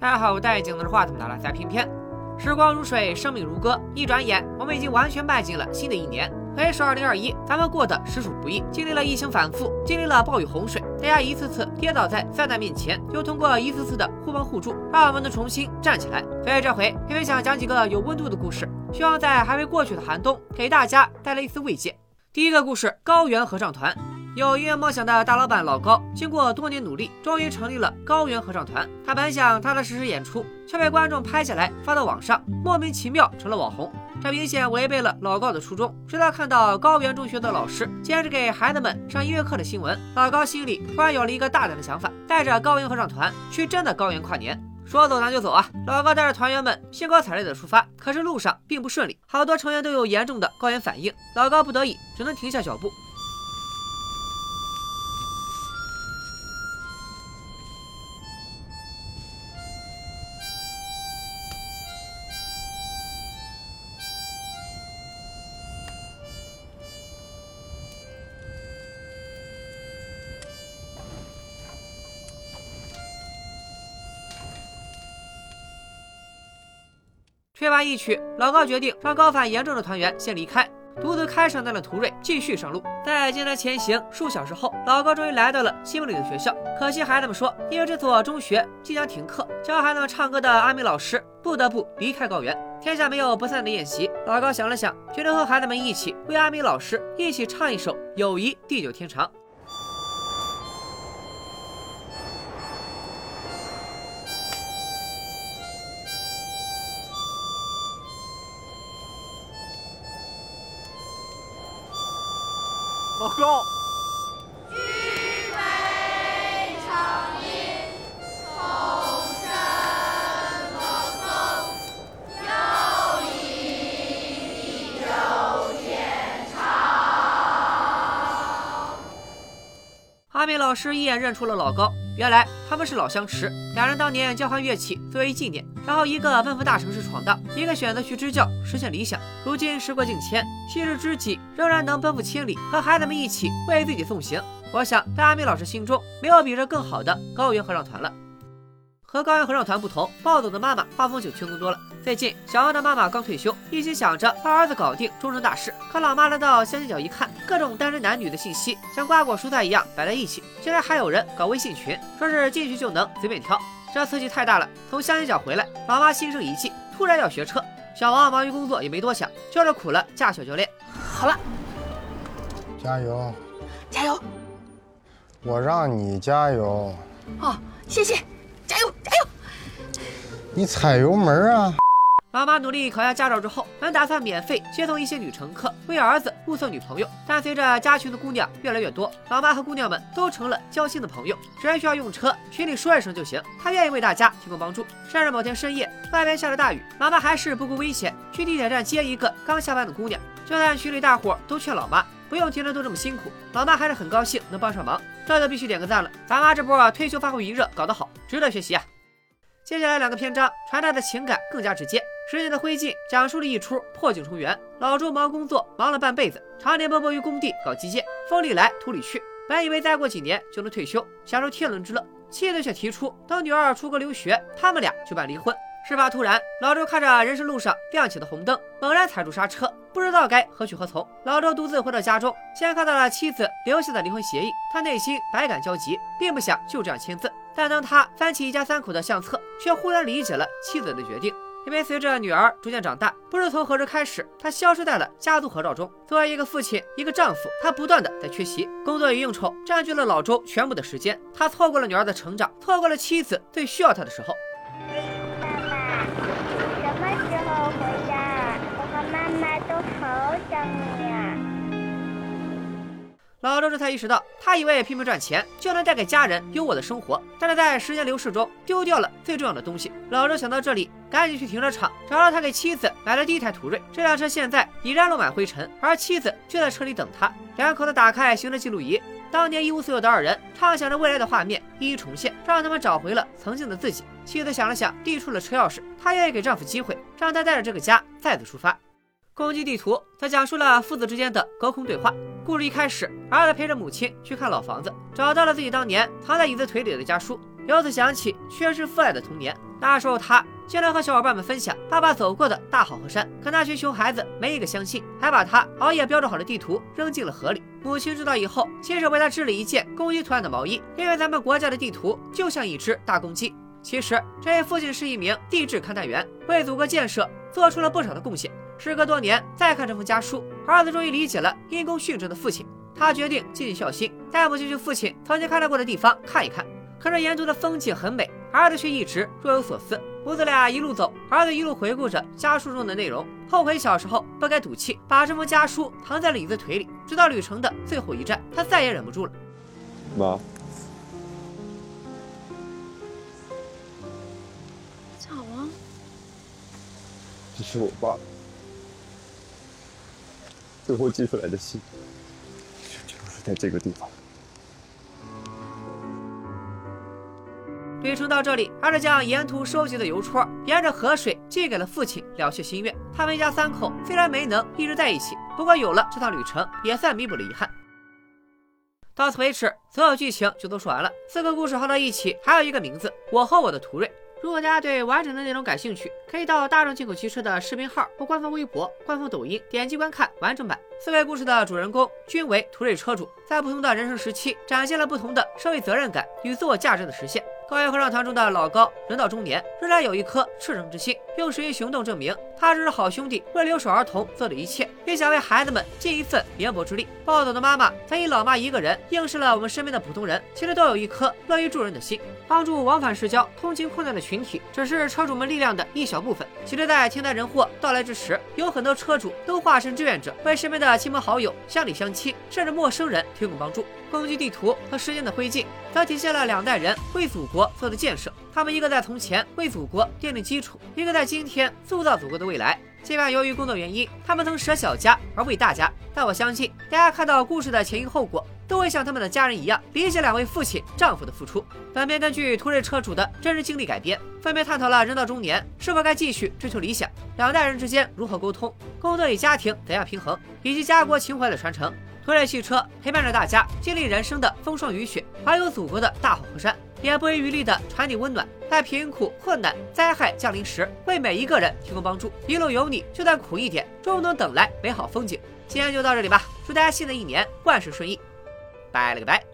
大家好，我戴眼镜的是话筒的了，在片片。时光如水，生命如歌，一转眼，我们已经完全迈进了新的一年。回首二零二一，咱们过得实属不易，经历了疫情反复，经历了暴雨洪水，大家一次次跌倒在灾难面前，又通过一次次的互帮互助，让我们能重新站起来。所以这回片片想讲几个有温度的故事，希望在还未过去的寒冬，给大家带来一丝慰藉。第一个故事：高原合唱团。有音乐梦想的大老板老高，经过多年努力，终于成立了高原合唱团。他本想踏踏实实演出，却被观众拍下来发到网上，莫名其妙成了网红。这明显违背了老高的初衷。直到看到高原中学的老师坚持给孩子们上音乐课的新闻，老高心里突然有了一个大胆的想法，带着高原合唱团去真的高原跨年。说走咱就走啊！老高带着团员们兴高采烈的出发，可是路上并不顺利，好多成员都有严重的高原反应。老高不得已只能停下脚步。吹完一曲，老高决定让高反严重的团员先离开，独自开上那辆途锐继续上路。在艰难前行数小时后，老高终于来到了西门里的学校。可惜孩子们说，因为这所中学即将停课，教孩子们唱歌的阿米老师不得不离开高原。天下没有不散的宴席，老高想了想，决定和孩子们一起为阿米老师一起唱一首《友谊地久天长》。老高，举杯畅饮，同声默诵，友谊地久天长。阿美老师一眼认出了老高，原来他们是老相识，两人当年交换乐器作为纪念，然后一个奔赴大城市闯荡，一个选择去支教实现理想。如今时过境迁，昔日知己仍然能奔赴千里，和孩子们一起为自己送行。我想，在阿米老师心中，没有比这更好的高原合唱团了。和高原合唱团不同，暴走的妈妈画风就轻松多了。最近，小奥的妈妈刚退休，一心想着帮儿子搞定终身大事。可老妈来到相亲角一看，各种单身男女的信息像瓜果蔬菜一样摆在一起，竟然还有人搞微信群，说是进去就能随便挑，这刺激太大了。从乡下角回来，老妈心生一计，突然要学车。小王忙于工作，也没多想，叫着苦了驾校教练。好了，加油，加油！我让你加油。哦，谢谢，加油加油！你踩油门啊！老妈努力考下驾照之后，本打算免费接送一些女乘客，为儿子物色女朋友。但随着加群的姑娘越来越多，老妈和姑娘们都成了交心的朋友。只要需要用车，群里说一声就行，她愿意为大家提供帮助。甚至某天深夜，外边下着大雨，老妈还是不顾危险去地铁站接一个刚下班的姑娘。就算群里大伙都劝老妈不用天天都这么辛苦，老妈还是很高兴能帮上忙，这就必须点个赞了。咱妈这波退休发挥余热搞得好，值得学习啊！接下来两个篇章传达的情感更加直接。十年的灰烬讲述了一出破镜重圆。老周忙工作，忙了半辈子，常年奔波于工地搞基建，风里来土里去。本以为再过几年就能退休，享受天伦之乐，妻子却提出等女儿出国留学，他们俩就办离婚。事发突然，老周看着人生路上亮起的红灯，猛然踩住刹车，不知道该何去何从。老周独自回到家中，先看到了妻子留下的离婚协议，他内心百感交集，并不想就这样签字。但当他翻起一家三口的相册，却忽然理解了妻子的决定。因为随着女儿逐渐长大，不知从何时开始，他消失在了家族合照中。作为一个父亲，一个丈夫，他不断的在缺席，工作与应酬占据了老周全部的时间。他错过了女儿的成长，错过了妻子最需要他的时候。爸爸，你什么时候回家？我和妈妈都好想你呀。老周这才意识到，他以为拼命赚钱就能带给家人优渥的生活，但是在时间流逝中丢掉了最重要的东西。老周想到这里，赶紧去停车场找到他给妻子买的第一台途锐。这辆车现在已然落满灰尘，而妻子就在车里等他。两口子打开行车记录仪，当年一无所有的二人畅想着未来的画面一一重现，让他们找回了曾经的自己。妻子想了想，递出了车钥匙，她愿意给丈夫机会，让他带着这个家再次出发。攻击地图则讲述了父子之间的隔空对话。故事一开始，儿子陪着母亲去看老房子，找到了自己当年藏在椅子腿里的家书。由此想起缺失父爱的童年。那时候他经常和小伙伴们分享爸爸走过的大好河山，可那群熊孩子没一个相信，还把他熬夜标注好的地图扔进了河里。母亲知道以后，亲手为他织了一件公鸡图案的毛衣，因为咱们国家的地图就像一只大公鸡。其实这位父亲是一名地质勘探员，为祖国建设做出了不少的贡献。时隔多年，再看这封家书，儿子终于理解了因公殉职的父亲。他决定尽尽孝心，带母亲去父亲曾经看到过的地方看一看。可是沿途的风景很美，儿子却一直若有所思。母子俩一路走，儿子一路回顾着家书中的内容，后悔小时候不该赌气，把这封家书藏在了椅子腿里。直到旅程的最后一站，他再也忍不住了。妈，咋了？这是我爸最后寄出来的信，就是在这个地方。旅程到这里，儿子将沿途收集的邮戳沿着河水寄给了父亲，了却心愿。他们一家三口虽然没能一直在一起，不过有了这趟旅程，也算弥补了遗憾。到此为止，所有剧情就都说完了。四个故事合到一起，还有一个名字：我和我的途锐。如果大家对完整的内容感兴趣，可以到大众进口汽车的视频号或官方微博、官方抖音点击观看完整版。四位故事的主人公均为途锐车主，在不同的人生时期，展现了不同的社会责任感与自我价值的实现。高原合唱团中的老高，人到中年仍然有一颗赤诚之心，用实际行动证明他这是好兄弟为留守儿童做的一切，并想为孩子们尽一份绵薄之力。暴走的妈妈曾以老妈一个人映射了我们身边的普通人，其实都有一颗乐于助人的心，帮助往返市郊、通勤困难的群体，只是车主们力量的一小部分。其实，在天灾人祸到来之时，有很多车主都化身志愿者，为身边的亲朋好友、乡里乡亲，甚至陌生人提供帮助。根据地图和时间的灰烬，则体现了两代人为祖国国做的建设。他们一个在从前为祖国奠定基础，一个在今天塑造祖国的未来。尽管由于工作原因，他们曾舍小家而为大家，但我相信大家看到故事的前因后果，都会像他们的家人一样，理解两位父亲丈夫的付出。本片根据途锐车主的真实经历改编，分别探讨了人到中年是否该继续追求理想，两代人之间如何沟通，工作与家庭怎样平衡，以及家国情怀的传承。途锐汽车陪伴着大家经历人生的风霜雨雪，环游祖国的大好河山，也不遗余力地传递温暖，在贫苦、困难、灾害降临时，为每一个人提供帮助。一路有你，就算苦一点，终能等来美好风景。今天就到这里吧，祝大家新的一年万事顺意，拜了个拜。